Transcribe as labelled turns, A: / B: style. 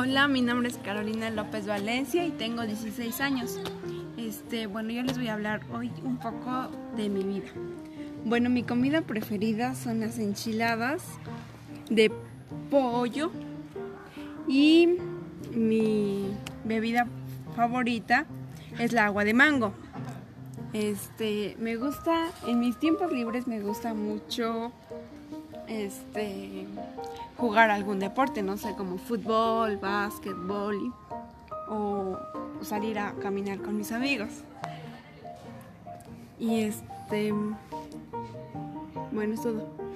A: Hola, mi nombre es Carolina López Valencia y tengo 16 años. Este, bueno, yo les voy a hablar hoy un poco de mi vida. Bueno, mi comida preferida son las enchiladas de pollo y mi bebida favorita es la agua de mango. Este, me gusta, en mis tiempos libres me gusta mucho este jugar algún deporte, no sé, como fútbol, básquetbol o salir a caminar con mis amigos. Y este bueno, es todo.